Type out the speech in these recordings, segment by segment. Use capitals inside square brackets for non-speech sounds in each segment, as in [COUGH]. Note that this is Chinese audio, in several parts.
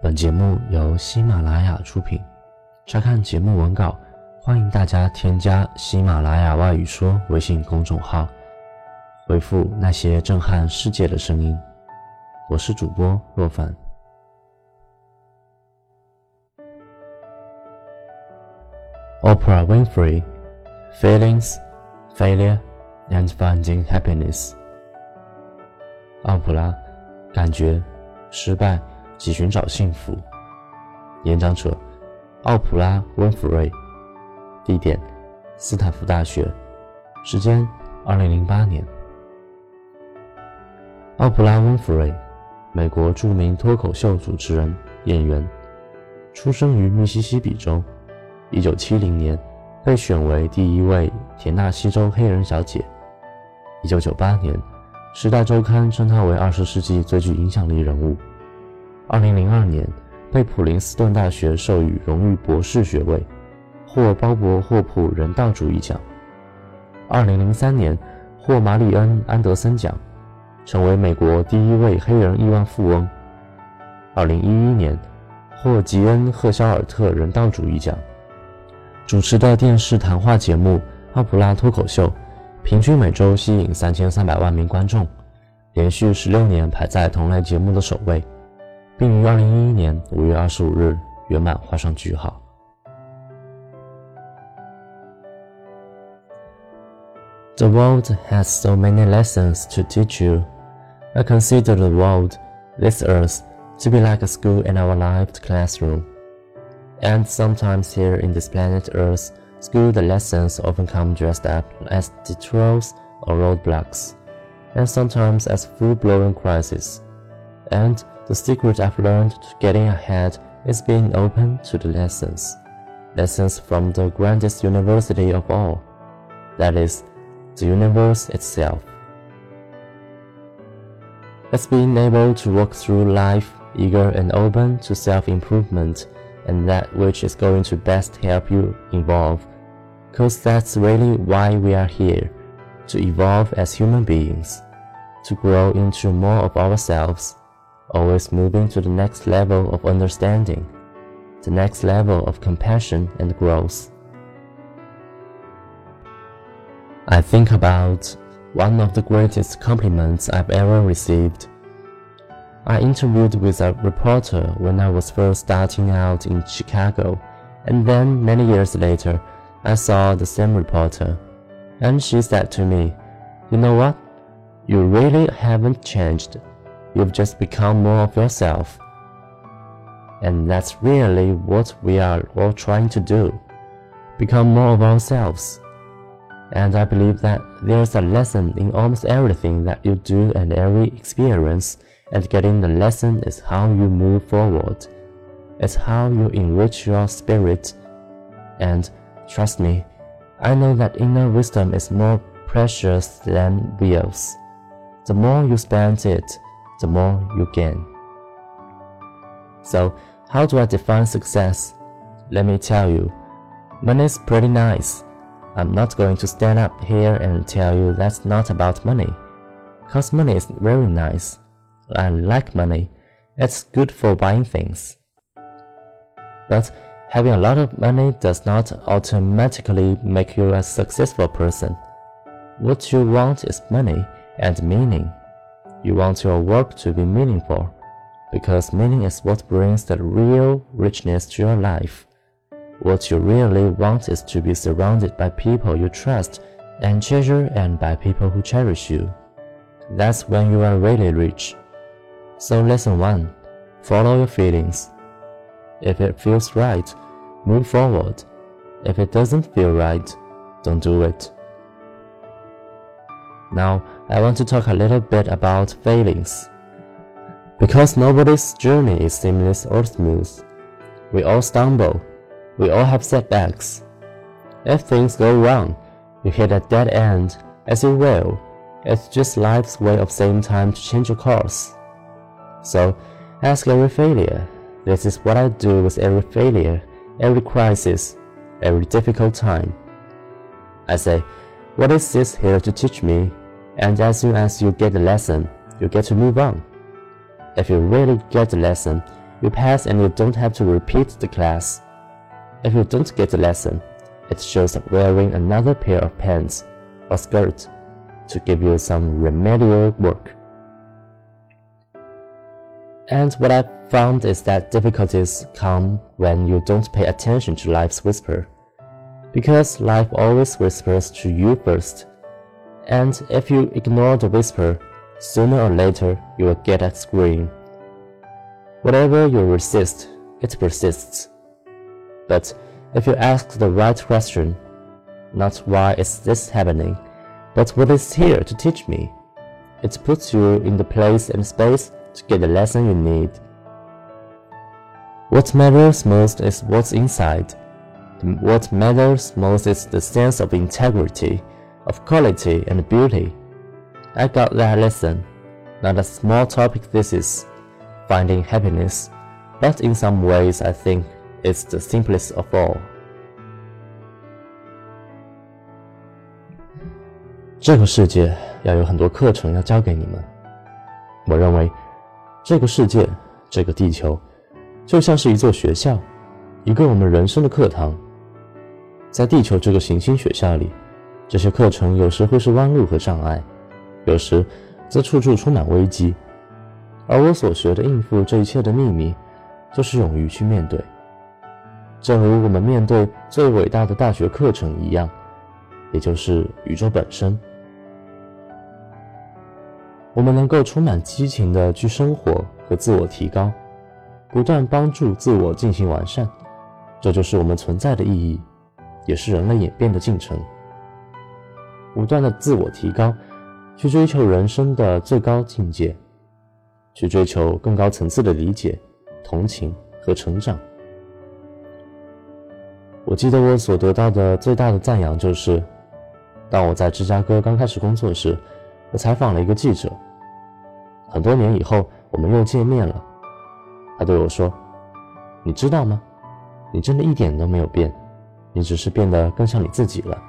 本节目由喜马拉雅出品。查看节目文稿，欢迎大家添加喜马拉雅外语说微信公众号，回复那些震撼世界的声音。我是主播若凡。Oprah Winfrey, feelings, failure, and finding happiness. 奥普拉，感觉，失败及寻找幸福。演讲者。奥普拉·温弗瑞，地点：斯坦福大学，时间：二零零八年。奥普拉·温弗瑞，美国著名脱口秀主持人、演员，出生于密西西比州。一九七零年被选为第一位田纳西州黑人小姐。一九九八年，《时代周刊》称她为二十世纪最具影响力人物。二零零二年。被普林斯顿大学授予荣誉博士学位，获鲍勃霍普人道主义奖。二零零三年获马里恩安德森奖，成为美国第一位黑人亿万富翁。二零一一年获吉恩赫肖尔特人道主义奖。主持的电视谈话节目《奥普拉脱口秀》，平均每周吸引三千三百万名观众，连续十六年排在同类节目的首位。并于二零一一年五月二十五日圆满画上句号。The world has so many lessons to teach you. I consider the world, this earth, to be like a school in our lived classroom. And sometimes here in this planet Earth, school the lessons often come dressed up as detours or roadblocks, and sometimes as full-blown crises. And the secret I've learned to getting ahead is being open to the lessons. Lessons from the grandest university of all. That is, the universe itself. It's being able to walk through life eager and open to self-improvement and that which is going to best help you evolve. Cause that's really why we are here, to evolve as human beings, to grow into more of ourselves always moving to the next level of understanding, the next level of compassion and growth. I think about one of the greatest compliments I've ever received. I interviewed with a reporter when I was first starting out in Chicago, and then many years later, I saw the same reporter, and she said to me, You know what? You really haven't changed. You've just become more of yourself. And that's really what we are all trying to do. Become more of ourselves. And I believe that there's a lesson in almost everything that you do and every experience, and getting the lesson is how you move forward. It's how you enrich your spirit. And trust me, I know that inner wisdom is more precious than wealth. The more you spend it, the more you gain. So, how do I define success? Let me tell you, money is pretty nice. I'm not going to stand up here and tell you that's not about money. Cause money is very nice. I like money. It's good for buying things. But having a lot of money does not automatically make you a successful person. What you want is money and meaning. You want your work to be meaningful, because meaning is what brings the real richness to your life. What you really want is to be surrounded by people you trust and treasure and by people who cherish you. That's when you are really rich. So lesson 1. Follow your feelings. If it feels right, move forward. If it doesn't feel right, don't do it. Now, I want to talk a little bit about failings. Because nobody's journey is seamless or smooth. We all stumble. We all have setbacks. If things go wrong, you hit a dead end, as you will. It's just life's way of saying time to change your course. So, ask every failure. This is what I do with every failure, every crisis, every difficult time. I say, what is this here to teach me? And as soon as you get the lesson, you get to move on. If you really get the lesson, you pass and you don't have to repeat the class. If you don't get the lesson, it shows up wearing another pair of pants or skirt to give you some remedial work. And what I found is that difficulties come when you don't pay attention to life's whisper. Because life always whispers to you first. And if you ignore the whisper, sooner or later you will get a scream. Whatever you resist, it persists. But if you ask the right question, not why is this happening, but what is here to teach me, it puts you in the place and space to get the lesson you need. What matters most is what's inside. What matters most is the sense of integrity, of quality and beauty. I got that lesson. Not a small topic this is, finding happiness, but in some ways I think it's the simplest of all. [LAUGHS] 这个世界要有很多课程要教给你们。我认为，这个世界，这个地球，就像是一座学校，一个我们人生的课堂。在地球这个行星学校里， 这些课程有时会是弯路和障碍，有时则处处充满危机。而我所学的应付这一切的秘密，就是勇于去面对。正如我们面对最伟大的大学课程一样，也就是宇宙本身。我们能够充满激情地去生活和自我提高，不断帮助自我进行完善，这就是我们存在的意义，也是人类演变的进程。不断的自我提高，去追求人生的最高境界。去追求更高层次的理解、同情和成长。我记得我所得到的最大的赞扬就是，当我在芝加哥刚开始工作时，我采访了一个记者。很多年以后，我们又见面了。他对我说：“你知道吗？你真的一点都没有变，你只是变得更像你自己了。”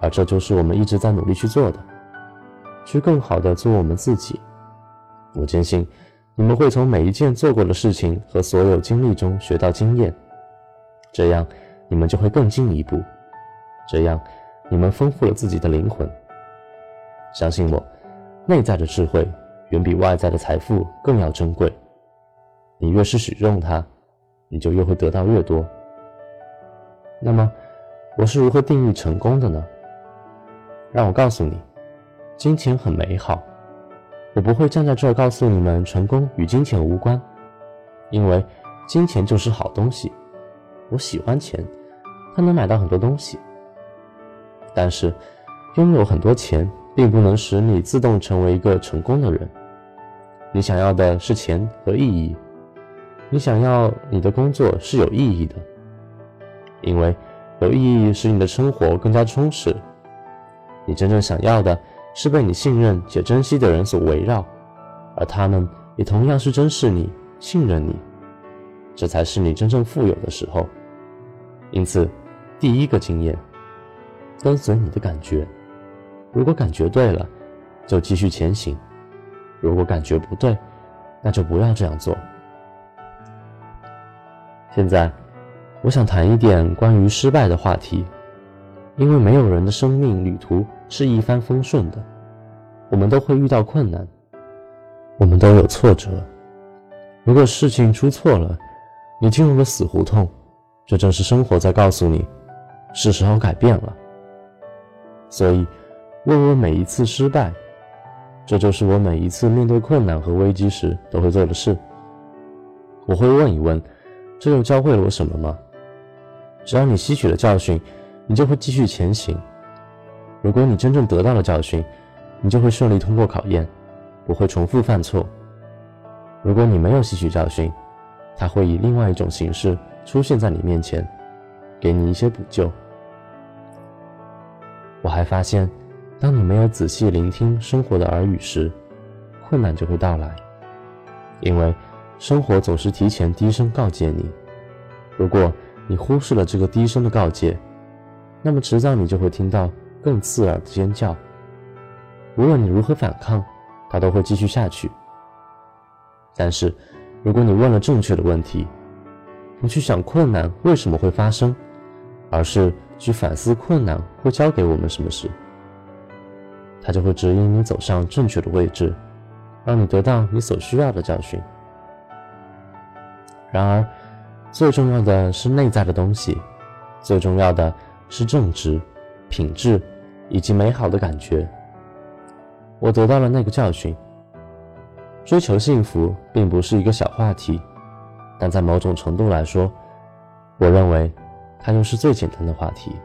而这就是我们一直在努力去做的，去更好的做我们自己。我坚信，你们会从每一件做过的事情和所有经历中学到经验，这样你们就会更进一步，这样你们丰富了自己的灵魂。相信我，内在的智慧远比外在的财富更要珍贵。你越是使用它，你就越会得到越多。那么，我是如何定义成功的呢？让我告诉你，金钱很美好。我不会站在这儿告诉你们，成功与金钱无关，因为金钱就是好东西。我喜欢钱，它能买到很多东西。但是，拥有很多钱并不能使你自动成为一个成功的人。你想要的是钱和意义，你想要你的工作是有意义的，因为有意义使你的生活更加充实。你真正想要的。是被你信任且珍惜的人所围绕，而他们也同样是珍视你、信任你，这才是你真正富有的时候。因此，第一个经验，跟随你的感觉。如果感觉对了，就继续前行；如果感觉不对，那就不要这样做。现在，我想谈一点关于失败的话题。因为没有人的生命旅途是一帆风顺的，我们都会遇到困难，我们都有挫折。如果事情出错了，你进入了死胡同，这正是生活在告诉你，是时候改变了。所以，问我每一次失败，这就是我每一次面对困难和危机时都会做的事。我会问一问，这又教会了我什么吗？只要你吸取了教训。你就会继续前行。如果你真正得到了教训，你就会顺利通过考验，不会重复犯错。如果你没有吸取教训，它会以另外一种形式出现在你面前，给你一些补救。我还发现，当你没有仔细聆听生活的耳语时，困难就会到来，因为生活总是提前低声告诫你。如果你忽视了这个低声的告诫，那么迟早你就会听到更刺耳的尖叫。无论你如何反抗，它都会继续下去。但是，如果你问了正确的问题，不去想困难为什么会发生，而是去反思困难会教给我们什么事，它就会指引你走上正确的位置，让你得到你所需要的教训。然而，最重要的是内在的东西，最重要的是正直、品质以及美好的感觉。我得到了那个教训。追求幸福并不是一个小话题，但在某种程度来说，我认为它又是最简单的话题。